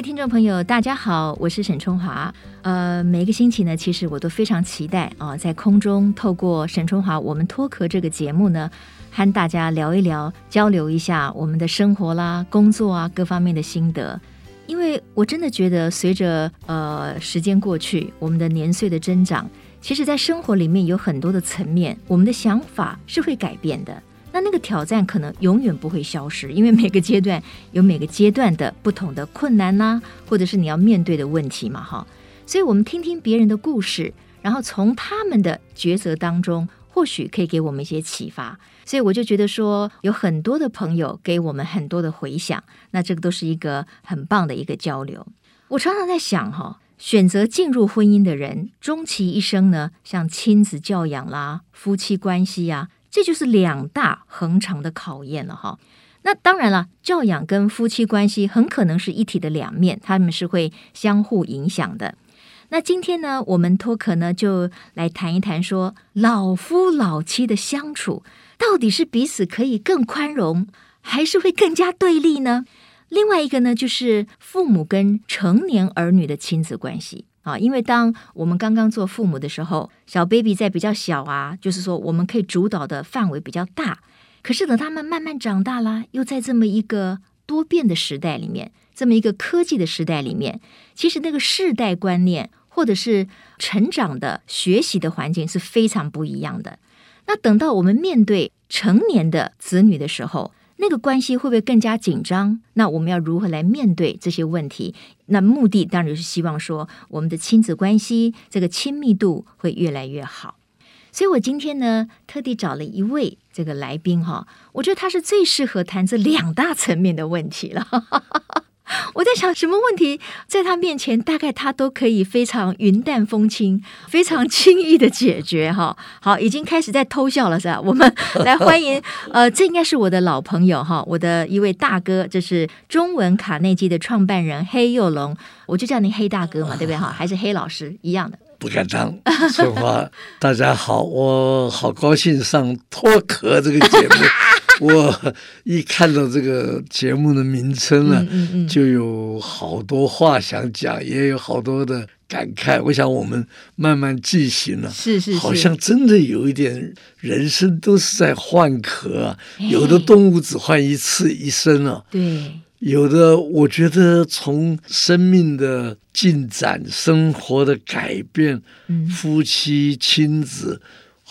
位听众朋友，大家好，我是沈春华。呃，每个星期呢，其实我都非常期待啊、在空中透过沈春华我们脱壳这个节目呢，和大家聊一聊，交流一下我们的生活啦、工作啊各方面的心得。因为我真的觉得，随着呃时间过去，我们的年岁的增长，其实在生活里面有很多的层面，我们的想法是会改变的。那那个挑战可能永远不会消失，因为每个阶段有每个阶段的不同的困难呐、或者是你要面对的问题嘛，哈。所以，我们听听别人的故事，然后从他们的抉择当中，或许可以给我们一些启发。所以，我就觉得说，有很多的朋友给我们很多的回响，那这个都是一个很棒的一个交流。我常常在想，哈，选择进入婚姻的人，终其一生呢，像亲子教养啦、夫妻关系呀、这就是两大恒长的考验了哈。那当然了，教养跟夫妻关系很可能是一体的两面，他们是会相互影响的。那今天呢，我们脱壳呢就来谈一谈说，老夫老妻的相处到底是彼此可以更宽容，还是会更加对立呢？另外一个呢，就是父母跟成年儿女的亲子关系。啊，因为当我们刚刚做父母的时候，小 baby 在比较小啊，就是说我们可以主导的范围比较大。可是等他们慢慢长大了，又在这么一个多变的时代里面，这么一个科技的时代里面，其实那个世代观念或者是成长的学习的环境是非常不一样的。那等到我们面对成年的子女的时候，那个关系会不会更加紧张？那我们要如何来面对这些问题？那目的当然是希望说，我们的亲子关系这个亲密度会越来越好。所以我今天呢，特地找了一位这个来宾哈，我觉得他是最适合谈这两大层面的问题了。我在想，什么问题在他面前，大概他都可以非常云淡风轻、非常轻易的解决哈。好，已经开始在偷笑了，是吧？我们来欢迎，呃，这应该是我的老朋友哈，我的一位大哥，这是中文卡内基的创办人黑幼龙，我就叫您黑大哥嘛，对不对哈？还是黑老师一样的？不敢当，说话。大家好，我好高兴上脱壳这个节目。我一看到这个节目的名称呢，嗯嗯嗯、就有好多话想讲，也有好多的感慨。我想我们慢慢进行了，是是是，好像真的有一点，人生都是在换壳啊。有的动物只换一次一生啊，对，有的我觉得从生命的进展、生活的改变、嗯、夫妻亲子。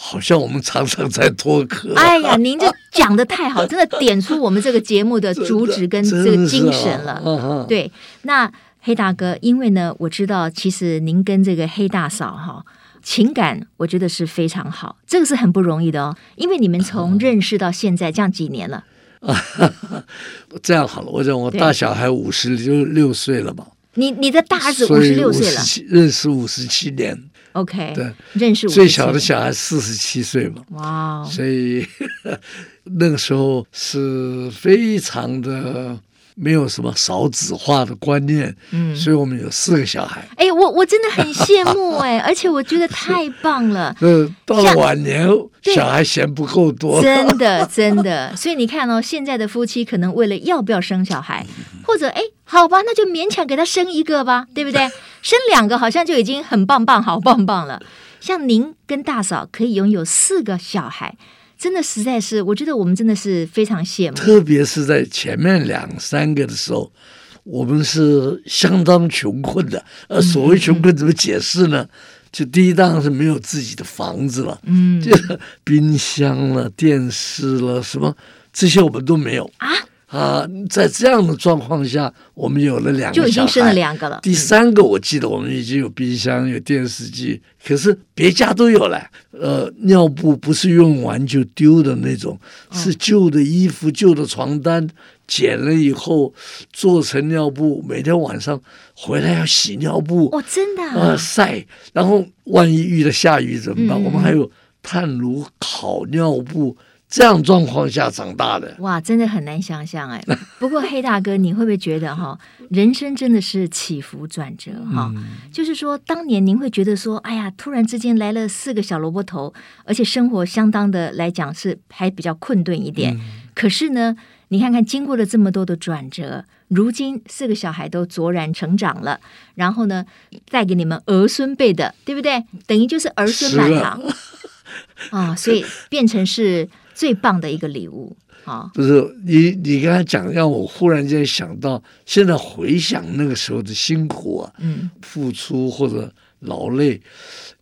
好像我们常常在脱壳。哎呀，您这讲的太好，真的点出我们这个节目的主旨跟这个精神了。啊、对，那黑大哥，因为呢，我知道其实您跟这个黑大嫂哈情感，我觉得是非常好，这个是很不容易的哦。因为你们从 认识到现在这样几年了。啊、这样好了，我讲我大小孩五十六六岁了嘛。你你的大儿子五十六岁了，认识五十七年。OK，对，认识最小的小孩四十七岁嘛，哇所以那个时候是非常的没有什么少子化的观念，嗯，所以我们有四个小孩。哎，我我真的很羡慕哎，而且我觉得太棒了。呃，到了晚年，小孩嫌不够多，真的真的。所以你看哦，现在的夫妻可能为了要不要生小孩，或者哎。好吧，那就勉强给他生一个吧，对不对？生两个好像就已经很棒棒、好棒棒了。像您跟大嫂可以拥有四个小孩，真的实在是，我觉得我们真的是非常羡慕。特别是在前面两三个的时候，我们是相当穷困的。呃，所谓穷困怎么解释呢？嗯、就第一当然是没有自己的房子了，嗯，就冰箱了、电视了，什么这些我们都没有啊。啊，在这样的状况下，我们有了两个小孩，就已经生了两个了。第三个，我记得我们已经有冰箱、有电视机，可是别家都有了。呃，尿布不是用完就丢的那种，是旧的衣服、旧的床单，剪了以后做成尿布，每天晚上回来要洗尿布。哦，真的啊？呃，晒，然后万一遇到下雨怎么办？我们还有炭炉烤尿布。这样状况下长大的哇，真的很难想象哎。不过黑大哥，你会不会觉得哈，人生真的是起伏转折哈？嗯、就是说，当年您会觉得说，哎呀，突然之间来了四个小萝卜头，而且生活相当的来讲是还比较困顿一点。嗯、可是呢，你看看，经过了这么多的转折，如今四个小孩都卓然成长了，然后呢，带给你们儿孙辈的，对不对？等于就是儿孙满堂啊，所以变成是最棒的一个礼物啊！不是你，你刚才讲，让我忽然间想到，现在回想那个时候的辛苦啊，嗯，付出或者劳累。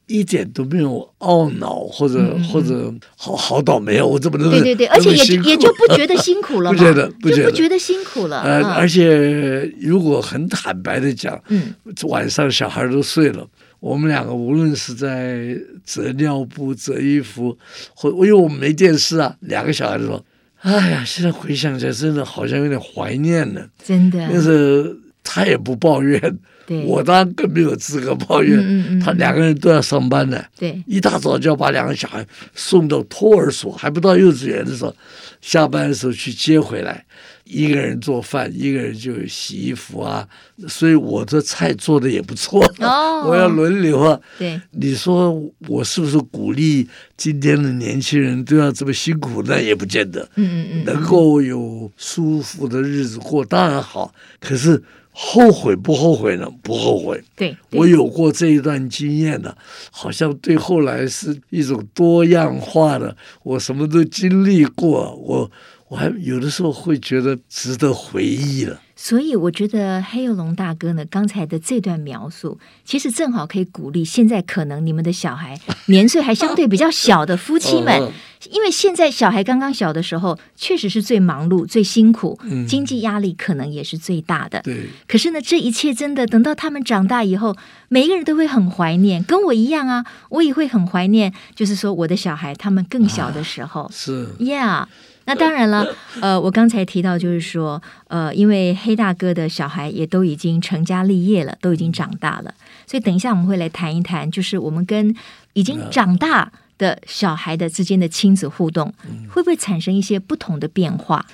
一点都没有懊恼，或者、嗯、或者好好倒霉啊！我怎么能对对对，而且也也就不觉得辛苦了，不觉得不觉得，不觉得辛苦了。呃，嗯、而且如果很坦白的讲，嗯，晚上小孩都睡了，我们两个无论是在折尿布、折衣服，或因为我们没电视啊，两个小孩子说：“哎呀，现在回想起来，真的好像有点怀念呢。”真的，但是他也不抱怨。我当然更没有资格抱怨，嗯嗯嗯、他两个人都要上班的，对，一大早就要把两个小孩送到托儿所，还不到幼稚园的时候，下班的时候去接回来，一个人做饭，一个人就洗衣服啊，所以我的菜做的也不错，哦、我要轮流啊。对，你说我是不是鼓励今天的年轻人都要这么辛苦？那也不见得，嗯嗯嗯，能够有舒服的日子过当然好，可是。后悔不后悔呢？不后悔。对，对我有过这一段经验呢，好像对后来是一种多样化的。我什么都经历过，我我还有的时候会觉得值得回忆了。所以我觉得黑幼龙大哥呢，刚才的这段描述，其实正好可以鼓励现在可能你们的小孩年岁还相对比较小的夫妻们，因为现在小孩刚刚小的时候，确实是最忙碌、最辛苦，经济压力可能也是最大的。对。可是呢，这一切真的等到他们长大以后，每一个人都会很怀念，跟我一样啊，我也会很怀念，就是说我的小孩他们更小的时候。是。Yeah。那当然了，呃，我刚才提到就是说，呃，因为黑大哥的小孩也都已经成家立业了，都已经长大了，所以等一下我们会来谈一谈，就是我们跟已经长大的小孩的之间的亲子互动，会不会产生一些不同的变化？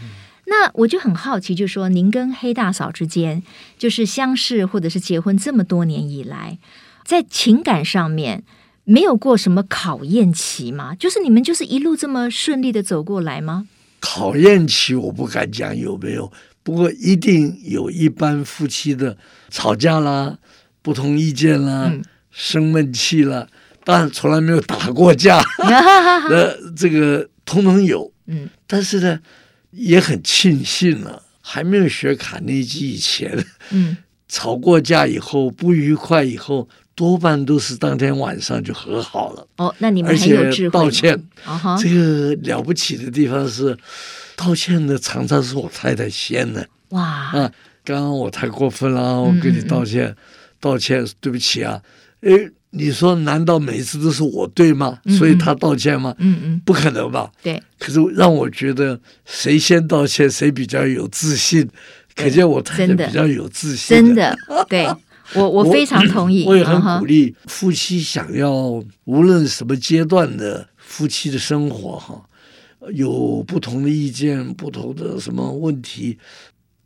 那我就很好奇，就是说您跟黑大嫂之间，就是相识或者是结婚这么多年以来，在情感上面没有过什么考验期吗？就是你们就是一路这么顺利的走过来吗？考验期我不敢讲有没有，不过一定有一般夫妻的吵架啦、不同意见啦、嗯、生闷气啦，当然从来没有打过架，那这个通通有。嗯，但是呢，也很庆幸了、啊，还没有学卡内基以前，嗯，吵过架以后不愉快以后。多半都是当天晚上就和好了。哦，那你们很有智慧。道歉，这个了不起的地方是，道歉的常常是我太太先的。哇！啊，刚刚我太过分了，我跟你道歉，道歉，对不起啊。哎，你说难道每次都是我对吗？所以他道歉吗？嗯嗯，不可能吧？对。可是让我觉得谁先道歉谁比较有自信，可见我太太比较有自信。真的，对。我我非常同意，我，我也很鼓励夫妻想要无论什么阶段的夫妻的生活哈，有不同的意见、不同的什么问题，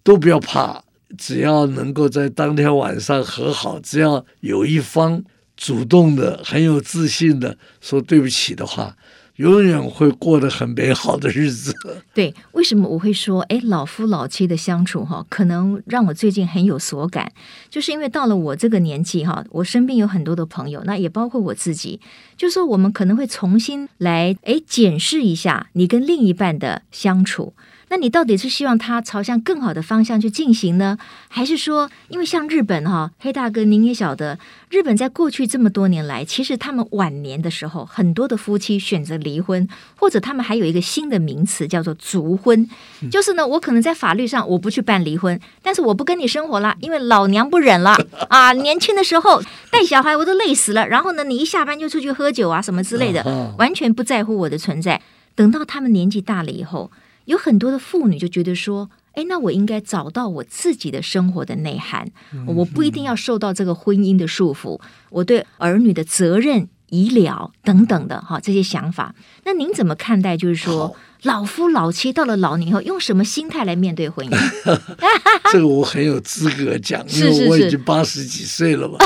都不要怕，只要能够在当天晚上和好，只要有一方主动的、很有自信的说对不起的话。永远会过得很美好的日子。对，为什么我会说，哎，老夫老妻的相处哈，可能让我最近很有所感，就是因为到了我这个年纪哈，我身边有很多的朋友，那也包括我自己，就是说我们可能会重新来哎检视一下你跟另一半的相处。那你到底是希望他朝向更好的方向去进行呢，还是说，因为像日本哈，黑大哥您也晓得，日本在过去这么多年来，其实他们晚年的时候，很多的夫妻选择离婚，或者他们还有一个新的名词叫做族婚，就是呢，我可能在法律上我不去办离婚，但是我不跟你生活了，因为老娘不忍了 啊，年轻的时候带小孩我都累死了，然后呢，你一下班就出去喝酒啊什么之类的，完全不在乎我的存在。等到他们年纪大了以后。有很多的妇女就觉得说，哎，那我应该找到我自己的生活的内涵，我不一定要受到这个婚姻的束缚，我对儿女的责任、医疗等等的哈这些想法。那您怎么看待？就是说，老夫老妻到了老年后，用什么心态来面对婚姻？这个我很有资格讲，因为我已经八十几岁了嘛。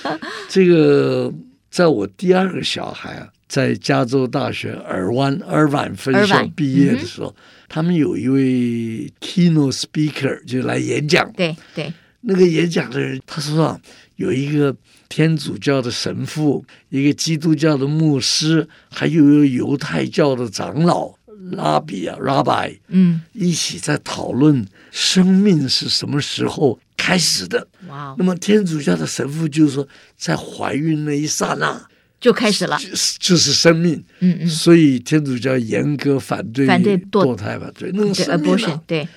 这个在我第二个小孩啊。在加州大学尔湾尔湾分校毕业的时候，他们有一位 keynote speaker 就来演讲。对对，那个演讲的人他说啊，有一个天主教的神父，一个基督教的牧师，还有一个犹太教的长老拉比啊，Rabbi，嗯，一起在讨论生命是什么时候开始的。哇，那么天主教的神父就是说，在怀孕那一刹那。就开始了，就是就是生命，嗯嗯，所以天主教严格反对反对堕胎吧，对，那个生命啊，对，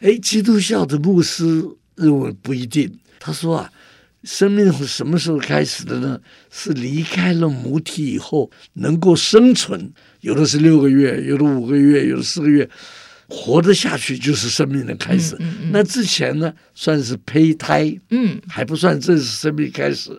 哎，基督教的牧师认为不一定，他说啊，生命是什么时候开始的呢？是离开了母体以后能够生存，有的是六个月，有的五个月，有的四个月，活得下去就是生命的开始。嗯嗯嗯，那之前呢，算是胚胎，嗯，还不算正式生命开始。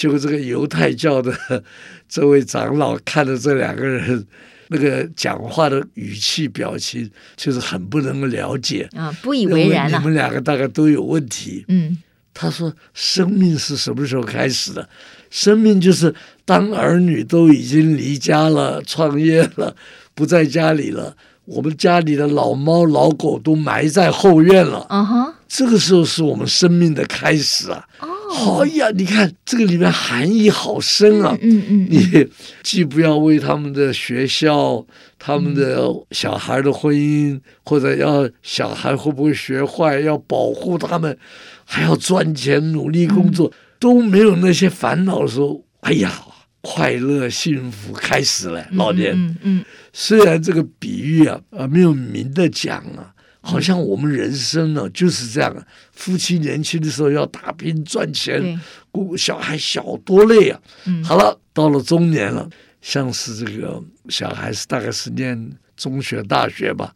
就这个犹太教的 这位长老看着这两个人那个讲话的语气表情，就是很不能够了解啊，不以为然了。你们两个大概都有问题。嗯，他说：“生命是什么时候开始的？生命就是当儿女都已经离家了、创业了、不在家里了，我们家里的老猫老狗都埋在后院了。这个时候是我们生命的开始啊。”好呀，你看这个里面含义好深啊！嗯嗯，你既不要为他们的学校、他们的小孩的婚姻，或者要小孩会不会学坏，要保护他们，还要赚钱努力工作，都没有那些烦恼的时候，哎呀，快乐幸福开始了，老年。嗯嗯，虽然这个比喻啊啊没有明的讲啊。好像我们人生呢就是这样，夫妻年轻的时候要打拼赚钱，顾小孩小多累啊。好了，到了中年了，像是这个小孩是大概是念中学、大学吧。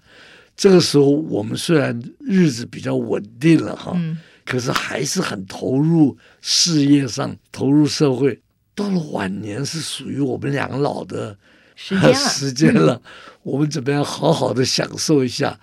这个时候我们虽然日子比较稳定了哈，可是还是很投入事业上，投入社会。到了晚年是属于我们两老的时间了，时间了，我们怎么样好好的享受一下？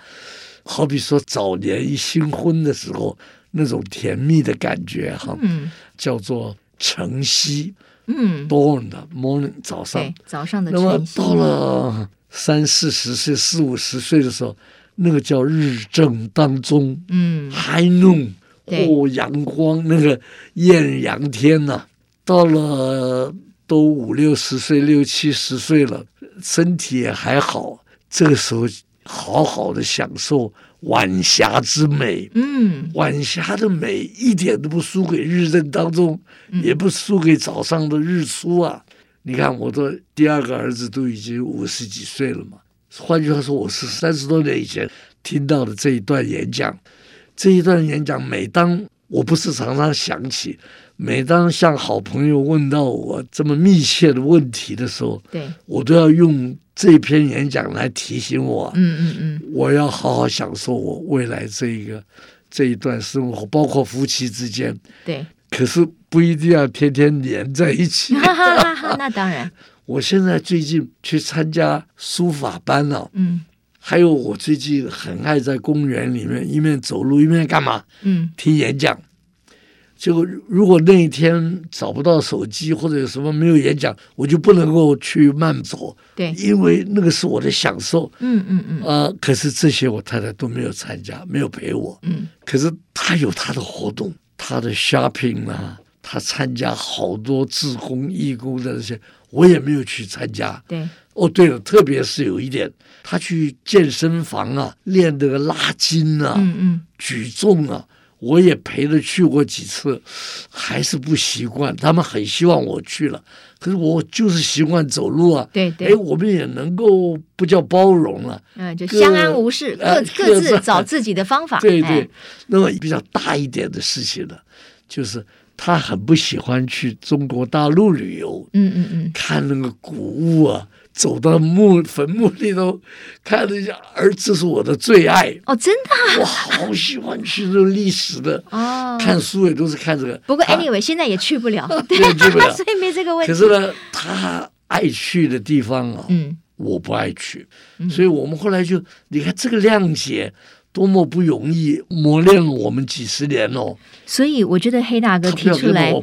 好比说早年一新婚的时候那种甜蜜的感觉哈，嗯，叫做晨曦，嗯，dawn 的 morning 早上，早上的。那么到了三四十岁、四五十岁的时候，那个叫日正当中，嗯，high noon，哦，阳光那个艳阳天呐，啊。到了都五六十岁、六七十岁了，身体也还好，这个时候。好好的享受晚霞之美，嗯，晚霞的美一点都不输给日正当中，嗯、也不输给早上的日出啊！你看，我的第二个儿子都已经五十几岁了嘛。换句话说，我是三十多年以前听到的这一段演讲，这一段演讲，每当我不是常常想起，每当向好朋友问到我这么密切的问题的时候，对我都要用。这篇演讲来提醒我，嗯嗯嗯，我要好好享受我未来这一个这一段生活，包括夫妻之间，对，可是不一定要天天黏在一起。那当然，我现在最近去参加书法班了，嗯，还有我最近很爱在公园里面一面走路一面干嘛？嗯，听演讲。就如果那一天找不到手机或者有什么没有演讲，我就不能够去慢走。对，因为那个是我的享受。嗯嗯嗯。啊、呃，可是这些我太太都没有参加，没有陪我。嗯。可是她有她的活动，她的 shopping 啊，她参加好多志工义工的那些，我也没有去参加。对。哦，对了，特别是有一点，她去健身房啊，练那个拉筋啊，嗯嗯，举重啊。我也陪着去过几次，还是不习惯。他们很希望我去了，可是我就是习惯走路啊。对对，哎，我们也能够不叫包容了，嗯，就相安无事，各 各自找自己的方法。对 对，那么比较大一点的事情呢，就是他很不喜欢去中国大陆旅游。嗯嗯嗯，看那个古物啊。走到墓坟墓里头，看了一下，儿子是我的最爱。哦，真的，我好喜欢去这种历史的。哦，看书也都是看这个。不过 anyway，现在也去不了，对，去不了，所以没这个问题。可是呢，他爱去的地方啊，嗯，我不爱去，所以我们后来就，你看这个谅解。多么不容易，磨练了我们几十年哦。所以我觉得黑大哥提出来，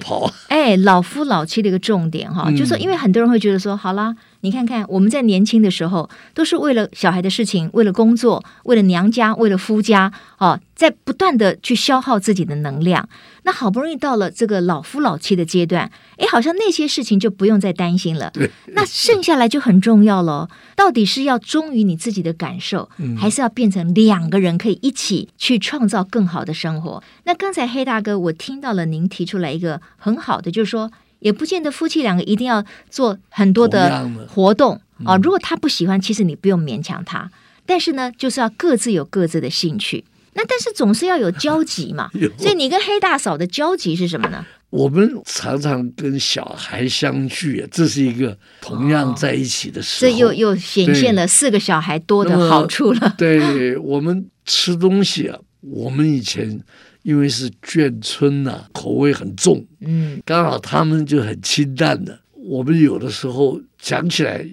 哎，老夫老妻的一个重点哈，嗯、就是说因为很多人会觉得说，好啦，你看看我们在年轻的时候，都是为了小孩的事情，为了工作，为了娘家，为了夫家，哦，在不断的去消耗自己的能量。那好不容易到了这个老夫老妻的阶段，哎，好像那些事情就不用再担心了。对，那剩下来就很重要了。到底是要忠于你自己的感受，嗯、还是要变成两个人可以一起去创造更好的生活？那刚才黑大哥，我听到了您提出来一个很好的，就是说，也不见得夫妻两个一定要做很多的活动啊、哦。如果他不喜欢，其实你不用勉强他。但是呢，就是要各自有各自的兴趣。那但是总是要有交集嘛，所以你跟黑大嫂的交集是什么呢？我们常常跟小孩相聚，这是一个同样在一起的时候，这又又显现了四个小孩多的好处了。对，我们吃东西啊，我们以前因为是眷村呐、啊，口味很重，嗯，刚好他们就很清淡的。我们有的时候讲起来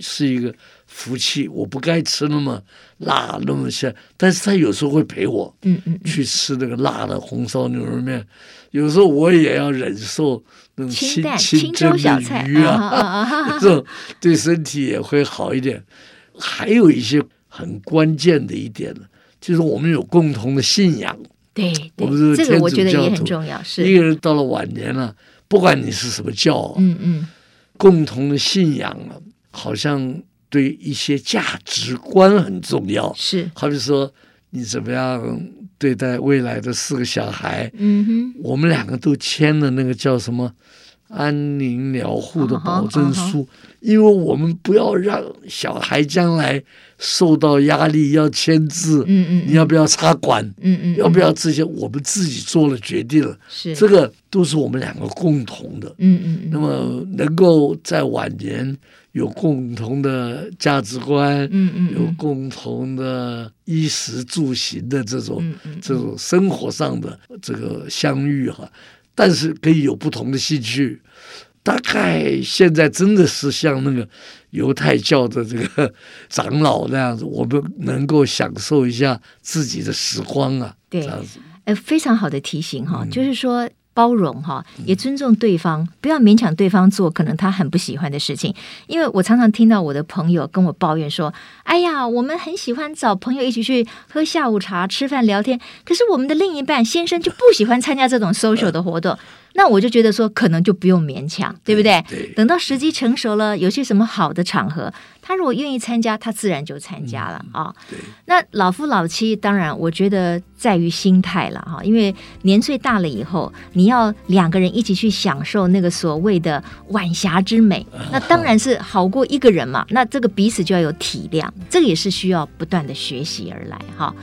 是一个。福气，我不该吃那么辣那么香，但是他有时候会陪我，嗯嗯，去吃那个辣的红烧牛肉面，有时候我也要忍受那种清清蒸的鱼啊，这种对身体也会好一点。还有一些很关键的一点呢，就是我们有共同的信仰，对，我们这个我觉得也很重要。是一个人到了晚年了，不管你是什么教，嗯嗯，共同的信仰啊，好像。对一些价值观很重要，是，好比说你怎么样对待未来的四个小孩，嗯哼，我们两个都签了那个叫什么安宁疗护的保证书，uh -huh, uh -huh. 因为我们不要让小孩将来受到压力要签字，嗯嗯，你要不要插管，嗯嗯，要不要这些，我们自己做了决定了，是，这个都是我们两个共同的，嗯嗯，那么能够在晚年。有共同的价值观，嗯嗯，有共同的衣食住行的这种、这种生活上的这个相遇哈，但是可以有不同的兴趣。大概现在真的是像那个犹太教的这个长老那样子，我们能够享受一下自己的时光啊。对，这样子，呃，非常好的提醒哈、嗯，就是说。包容哈，也尊重对方，不要勉强对方做可能他很不喜欢的事情。因为我常常听到我的朋友跟我抱怨说：“哎呀，我们很喜欢找朋友一起去喝下午茶、吃饭、聊天，可是我们的另一半先生就不喜欢参加这种 social 的活动。”那我就觉得说，可能就不用勉强，对不对？对。等到时机成熟了，有些什么好的场合，他如果愿意参加，他自然就参加了啊、嗯哦。那老夫老妻，当然我觉得在于心态了哈，因为年岁大了以后，你要两个人一起去享受那个所谓的晚霞之美，那当然是好过一个人嘛。那这个彼此就要有体谅，这个也是需要不断的学习而来哈。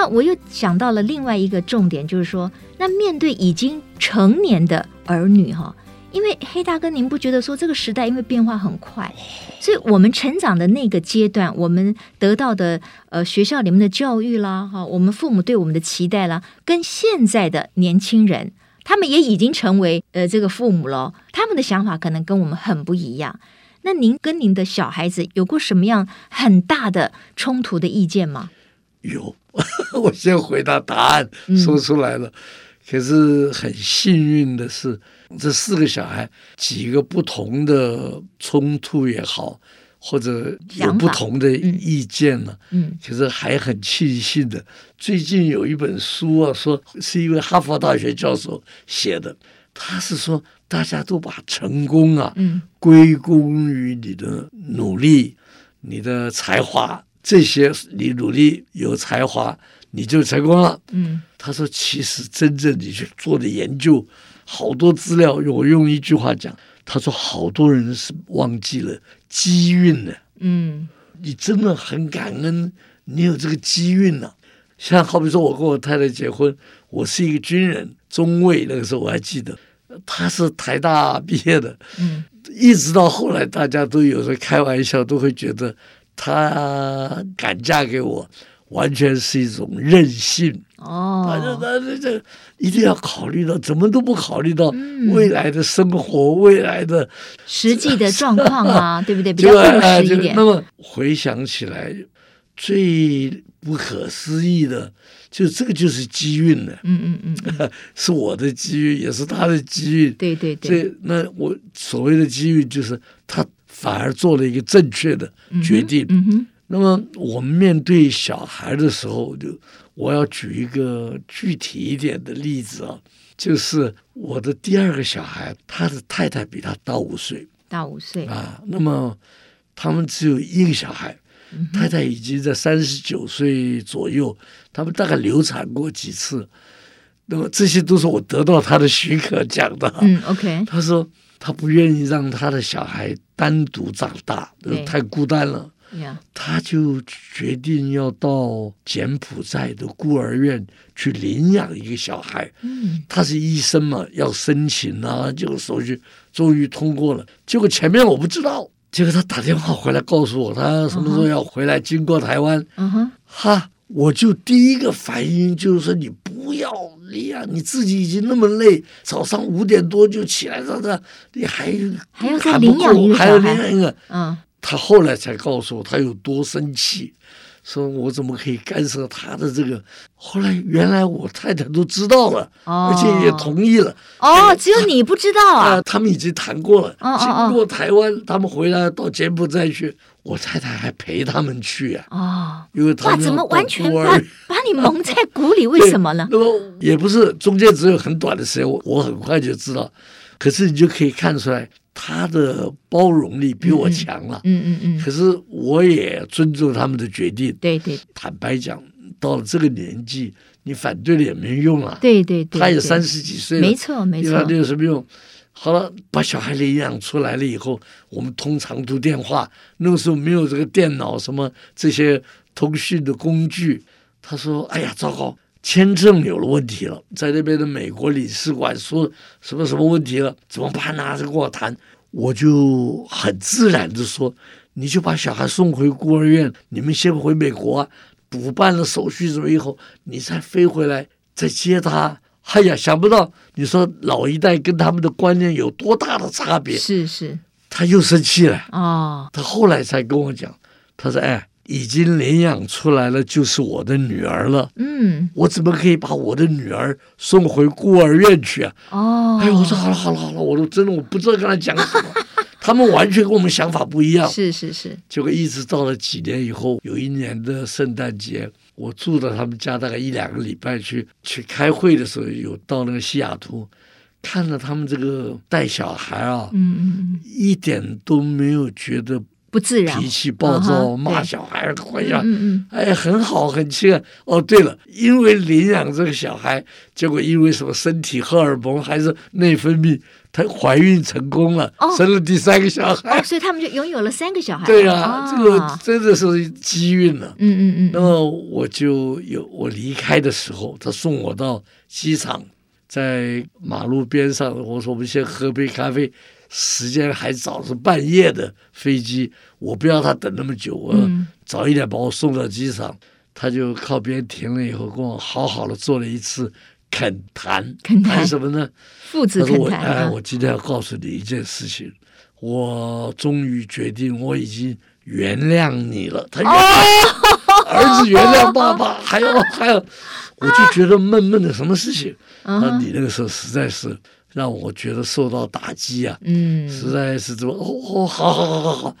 那我又想到了另外一个重点，就是说，那面对已经成年的儿女哈，因为黑大哥，您不觉得说这个时代因为变化很快，所以我们成长的那个阶段，我们得到的呃学校里面的教育啦，哈，我们父母对我们的期待啦，跟现在的年轻人，他们也已经成为呃这个父母了，他们的想法可能跟我们很不一样。那您跟您的小孩子有过什么样很大的冲突的意见吗？有。我先回答答案，说出来了。嗯、可是很幸运的是，这四个小孩几个不同的冲突也好，或者有不同的意见呢。嗯，其实还很庆幸的。最近有一本书啊，说是一位哈佛大学教授写的，他是说大家都把成功啊，嗯，归功于你的努力，你的才华。这些你努力有才华，你就成功了。嗯，他说，其实真正你去做的研究，好多资料，我用一句话讲，他说，好多人是忘记了机运的。嗯，你真的很感恩，你有这个机运了。像好比说，我跟我太太结婚，我是一个军人，中尉，那个时候我还记得，他是台大毕业的。嗯，一直到后来，大家都有时候开玩笑，都会觉得。她敢嫁给我，完全是一种任性哦。反正：“他这这一定要考虑到，怎么都不考虑到未来的生活，嗯、未来的实际的状况啊，对不对？比较务实一点。”那么回想起来，最不可思议的，就这个就是机运了。嗯嗯嗯，是我的机遇，也是他的机遇。对对对。这那我所谓的机遇，就是他反而做了一个正确的决定。那么我们面对小孩的时候，就我要举一个具体一点的例子啊，就是我的第二个小孩，他的太太比他大五岁。大五岁啊，那么他们只有一个小孩。太太已经在三十九岁左右，他们大概流产过几次，那么这些都是我得到他的许可讲的。嗯，OK。他说他不愿意让他的小孩单独长大，太孤单了。他就决定要到柬埔寨的孤儿院去领养一个小孩。嗯，他是医生嘛，要申请啊，这个手续终于通过了。结果前面我不知道。结果他打电话回来告诉我，他什么时候要回来经过台湾。嗯哼，哈，我就第一个反应就是说，你不要你呀，你自己已经那么累，早上五点多就起来了，这你还还要再领养一个还要领养一个。嗯，他后来才告诉我，他有多生气。说我怎么可以干涉他的这个？后来原来我太太都知道了，哦、而且也同意了。哦，只有你不知道啊？啊，他们已经谈过了。哦哦哦、经过台湾，他们回来到柬埔寨去，我太太还陪他们去啊。哦，因为他们哇，怎么完全把把你蒙在鼓里？为什么呢？那么也不是中间只有很短的时间，我我很快就知道。可是你就可以看出来，他的包容力比我强了。嗯嗯嗯。可是我也尊重他们的决定。对对。坦白讲，到了这个年纪，你反对了也没用啊。对对对。他也三十几岁了。没错没错。你反对有什么用？好了，把小孩领养出来了以后，我们通长途电话。那个时候没有这个电脑，什么这些通讯的工具。他说：“哎呀，糟糕。”签证有了问题了，在那边的美国领事馆说什么什么问题了？怎么办呢？啊？这跟我谈，我就很自然的说，你就把小孩送回孤儿院，你们先回美国，补办了手续什么以后，你再飞回来再接他。哎呀，想不到你说老一代跟他们的观念有多大的差别？是是，他又生气了。哦，他后来才跟我讲，他说：“哎。”已经领养出来了，就是我的女儿了。嗯，我怎么可以把我的女儿送回孤儿院去啊？哦，哎，我说好了好了好了，我都真的我不知道跟他讲什么，他们完全跟我们想法不一样。是是是，结果一直到了几年以后，有一年的圣诞节，我住到他们家大概一两个礼拜去去开会的时候，有到那个西雅图，看到他们这个带小孩啊，嗯嗯嗯，一点都没有觉得。不自然，脾气暴躁，骂小孩，嗯嗯，哎，很好，很亲爱。哦，对了，因为领养这个小孩，结果因为什么身体荷尔蒙还是内分泌，她怀孕成功了，生了第三个小孩，所以他们就拥有了三个小孩。对啊，这个真的是机运了。嗯嗯嗯。那么我就有我离开的时候，他送我到机场，在马路边上，我说我们先喝杯咖啡。时间还早，是半夜的飞机，我不要他等那么久，我早一点把我送到机场。嗯、他就靠边停了以后，跟我好好的做了一次恳谈。恳谈什么呢？父子恳谈。哎，我今天要告诉你一件事情，我终于决定，我已经原谅你了。他原谅、哦、儿子原谅爸爸，还有还有，我就觉得闷闷的，什么事情？啊，你那个时候实在是。让我觉得受到打击啊！嗯，实在是怎么哦哦，好好好好好！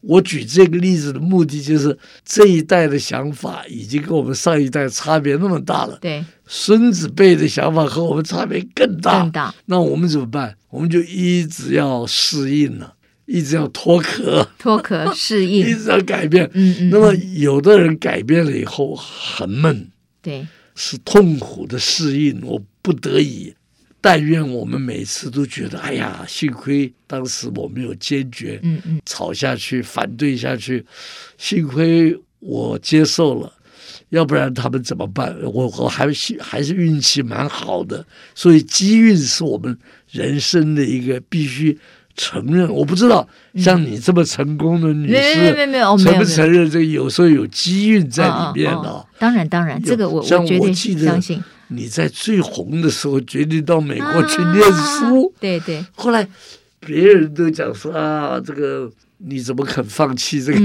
我举这个例子的目的就是，这一代的想法已经跟我们上一代差别那么大了。对，孙子辈的想法和我们差别更大。更大。那我们怎么办？我们就一直要适应了，一直要脱壳，脱壳 适应，一直要改变。嗯嗯。那么有的人改变了以后很闷，对，是痛苦的适应，我不得已。但愿我们每次都觉得，哎呀，幸亏当时我没有坚决，嗯嗯，吵下去，反对下去，幸亏我接受了，要不然他们怎么办？我我还是还是运气蛮好的，所以机运是我们人生的一个必须承认。我不知道像你这么成功的女士，没没有承不承认这个有时候有机运在里面呢？当然当然，这个我我绝对相信。你在最红的时候决定到美国去念书，啊、对对。后来别人都讲说啊，这个你怎么肯放弃这个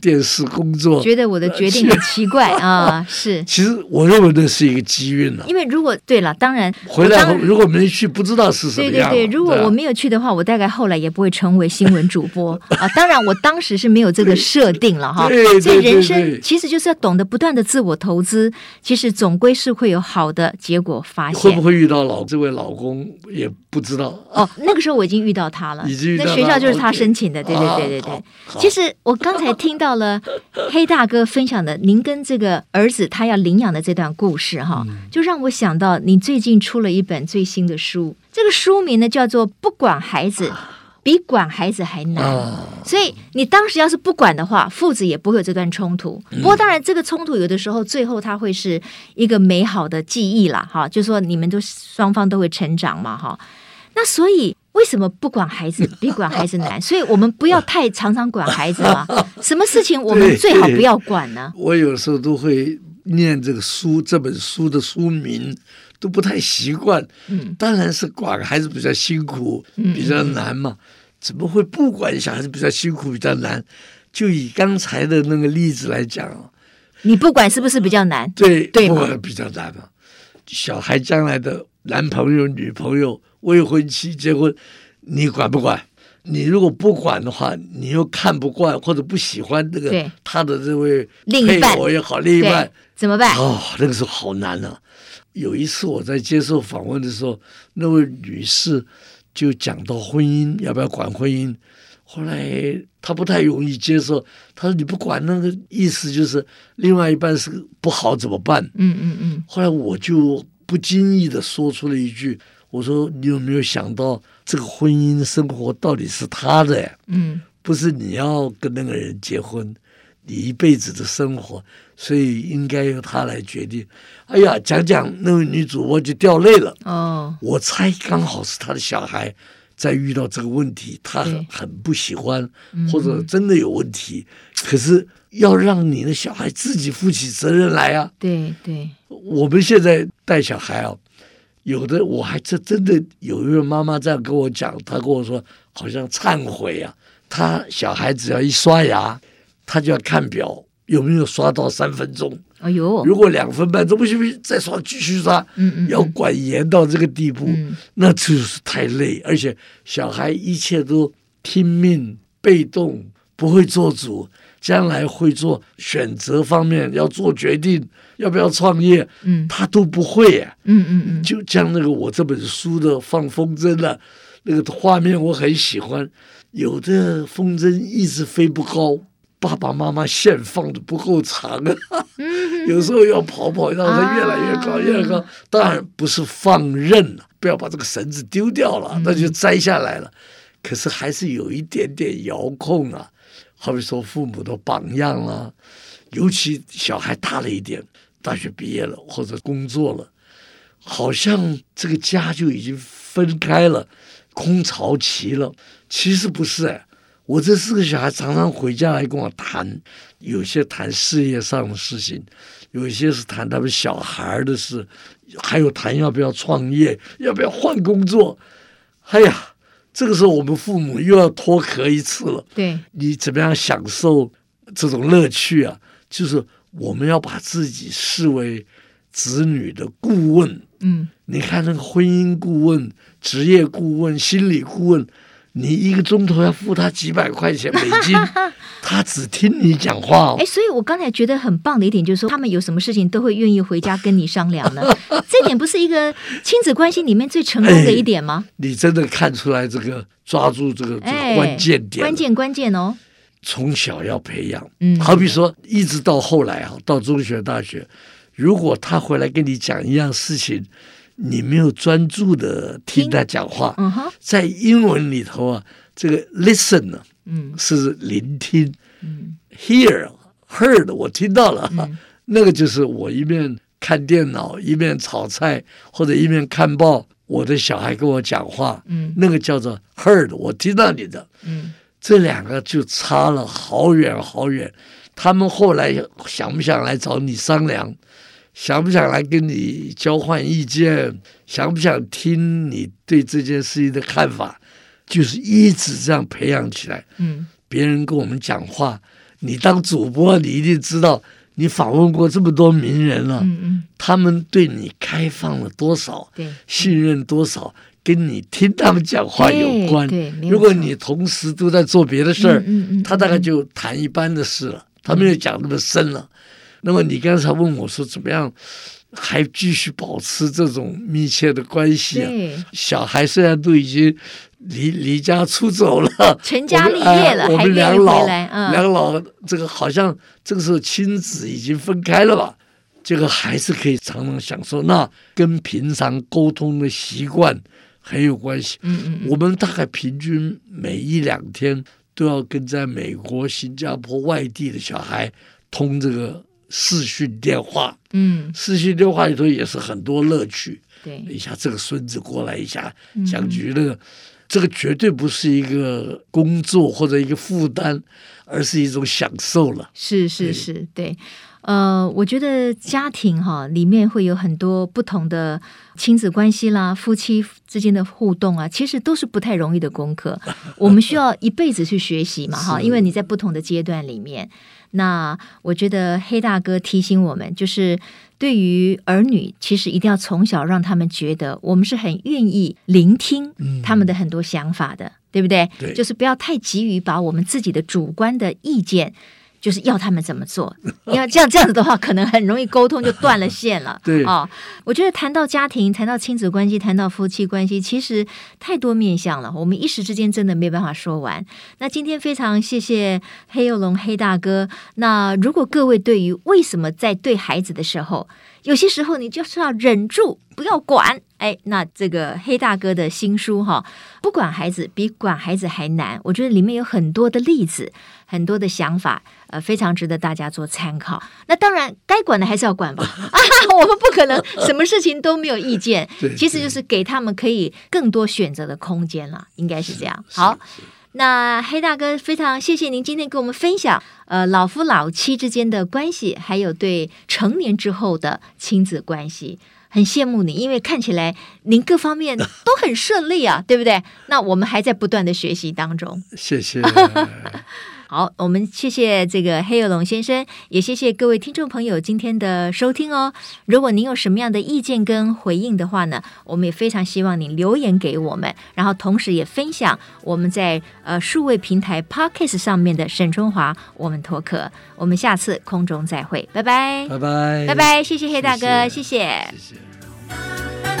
电视工作？嗯、觉得我的决定很奇怪 啊！是，其实我认为那是一个机运了。因为如果对了，当然回来后如果没去，不知道是什么样。对对对，如果我没有去的话，我大概后来也不会成为新闻主播 啊。当然，我当时是没有这个设定了哈。对对对所以人生其实就是要懂得不断的自我投资，其实总归是会有好的结果发现。会不会遇到老这位老公也不知道哦。那个时候我已经遇到他了，已经那学校就是他申请的，对对对对对对。其实我刚才听到了黑大哥分享的您跟这个儿子他要领养的这段故事哈，就让我想到你最近出了一本最新的书，这个书名呢叫做《不管孩子比管孩子还难》，所以你当时要是不管的话，父子也不会有这段冲突。不过当然，这个冲突有的时候最后它会是一个美好的记忆啦，哈，就说你们都双方都会成长嘛，哈。那所以。为什么不管孩子 比管孩子难？所以我们不要太常常管孩子嘛。什么事情我们最好不要管呢？我有时候都会念这个书，这本书的书名都不太习惯。嗯，当然是管孩子比较辛苦，比较难嘛。怎么会不管小孩子比较辛苦，比较难？就以刚才的那个例子来讲，你不管是不是比较难？对对，不管比较难嘛。小孩将来的男朋友、女朋友。未婚妻结婚，你管不管？你如果不管的话，你又看不惯或者不喜欢这个他的这位配偶也好，另一半怎么办？哦，那个时候好难啊！有一次我在接受访问的时候，那位女士就讲到婚姻要不要管婚姻，后来她不太容易接受，她说你不管那个意思就是另外一半是不好怎么办？嗯嗯嗯。后来我就不经意的说出了一句。我说你有没有想到这个婚姻生活到底是他的？嗯，不是你要跟那个人结婚，你一辈子的生活，所以应该由他来决定。哎呀，讲讲那位女主播就掉泪了。哦，我猜刚好是他的小孩在遇到这个问题，他很很不喜欢，或者真的有问题。可是要让你的小孩自己负起责任来啊！对对，我们现在带小孩啊。有的我还真真的有一位妈妈这样跟我讲，她跟我说好像忏悔啊，她小孩只要一刷牙，她就要看表有没有刷到三分钟。哎呦，如果两分半钟不行不行，再刷继续刷，嗯嗯，要管严到这个地步，嗯，那就是太累，而且小孩一切都听命被动，不会做主。将来会做选择方面要做决定，要不要创业，嗯，他都不会啊，嗯嗯嗯，就像那个我这本书的放风筝的那个画面，我很喜欢。有的风筝一直飞不高，爸爸妈妈线放的不够长啊，有时候要跑跑，让它越来越高，越来越高。当然不是放任了，不要把这个绳子丢掉了，那就摘下来了。可是还是有一点点遥控啊。好比说父母的榜样啦，尤其小孩大了一点，大学毕业了或者工作了，好像这个家就已经分开了，空巢期了。其实不是哎，我这四个小孩常常回家来跟我谈，有些谈事业上的事情，有一些是谈他们小孩的事，还有谈要不要创业，要不要换工作。哎呀！这个时候，我们父母又要脱壳一次了。对，你怎么样享受这种乐趣啊？就是我们要把自己视为子女的顾问。嗯，你看那个婚姻顾问、职业顾问、心理顾问。你一个钟头要付他几百块钱美金，他只听你讲话哦。哎，所以我刚才觉得很棒的一点就是说，他们有什么事情都会愿意回家跟你商量呢。这点不是一个亲子关系里面最成功的一点吗？你真的看出来这个抓住这个这个关键点，关键关键哦。从小要培养，嗯，好比说一直到后来啊，到中学、大学，如果他回来跟你讲一样事情。你没有专注的听。他讲话，嗯哼，在英文里头啊，这个 listen 呢，嗯，是聆听，嗯，hear heard 我听到了，嗯，那个就是我一面看电脑一面炒菜或者一面看报，我的小孩跟我讲话，嗯，那个叫做 heard 我听到你的，嗯，这两个就差了好远好远，他们后来想不想来找你商量？想不想来跟你交换意见？想不想听你对这件事情的看法？就是一直这样培养起来。嗯，别人跟我们讲话，你当主播，你一定知道，你访问过这么多名人了，嗯嗯，他们对你开放了多少，对，信任多少，跟你听他们讲话有关。对，如果你同时都在做别的事儿，嗯嗯嗯，他大概就谈一般的事了，他没有讲那么深了。那么你刚才问我说怎么样？还继续保持这种密切的关系啊！小孩虽然都已经离离家出走了，成家立业了，我们两老，嗯、两老这个好像这个时候亲子已经分开了吧？这个还是可以常常享受，那跟平常沟通的习惯很有关系。嗯嗯，我们大概平均每一两天都要跟在美国、新加坡外地的小孩通这个。视讯电话，嗯，视讯电话里头也是很多乐趣。对，一下这个孙子过来，一下讲局那个，嗯、这个绝对不是一个工作或者一个负担，而是一种享受了。是是是，对，对，呃，我觉得家庭哈里面会有很多不同的亲子关系啦，夫妻之间的互动啊，其实都是不太容易的功课。我们需要一辈子去学习嘛，哈，因为你在不同的阶段里面。那我觉得黑大哥提醒我们，就是对于儿女，其实一定要从小让他们觉得我们是很愿意聆听他们的很多想法的，嗯、对不对？对，就是不要太急于把我们自己的主观的意见。就是要他们怎么做，你要这样这样子的话，可能很容易沟通就断了线了。对哦，我觉得谈到家庭，谈到亲子关系，谈到夫妻关系，其实太多面向了，我们一时之间真的没办法说完。那今天非常谢谢黑幼龙黑大哥。那如果各位对于为什么在对孩子的时候，有些时候你就是要忍住，不要管。哎，那这个黑大哥的新书哈，不管孩子比管孩子还难。我觉得里面有很多的例子，很多的想法，呃，非常值得大家做参考。那当然，该管的还是要管吧。啊，我们不可能什么事情都没有意见。其实就是给他们可以更多选择的空间了，应该是这样。好，那黑大哥非常谢谢您今天跟我们分享，呃，老夫老妻之间的关系，还有对成年之后的亲子关系。很羡慕你，因为看起来您各方面都很顺利啊，对不对？那我们还在不断的学习当中。谢谢。好，我们谢谢这个黑有龙先生，也谢谢各位听众朋友今天的收听哦。如果您有什么样的意见跟回应的话呢，我们也非常希望您留言给我们，然后同时也分享我们在呃数位平台 Podcast 上面的沈春华我们脱壳。我们下次空中再会，拜拜，拜拜，拜拜，谢谢黑大哥，谢谢。谢谢谢谢。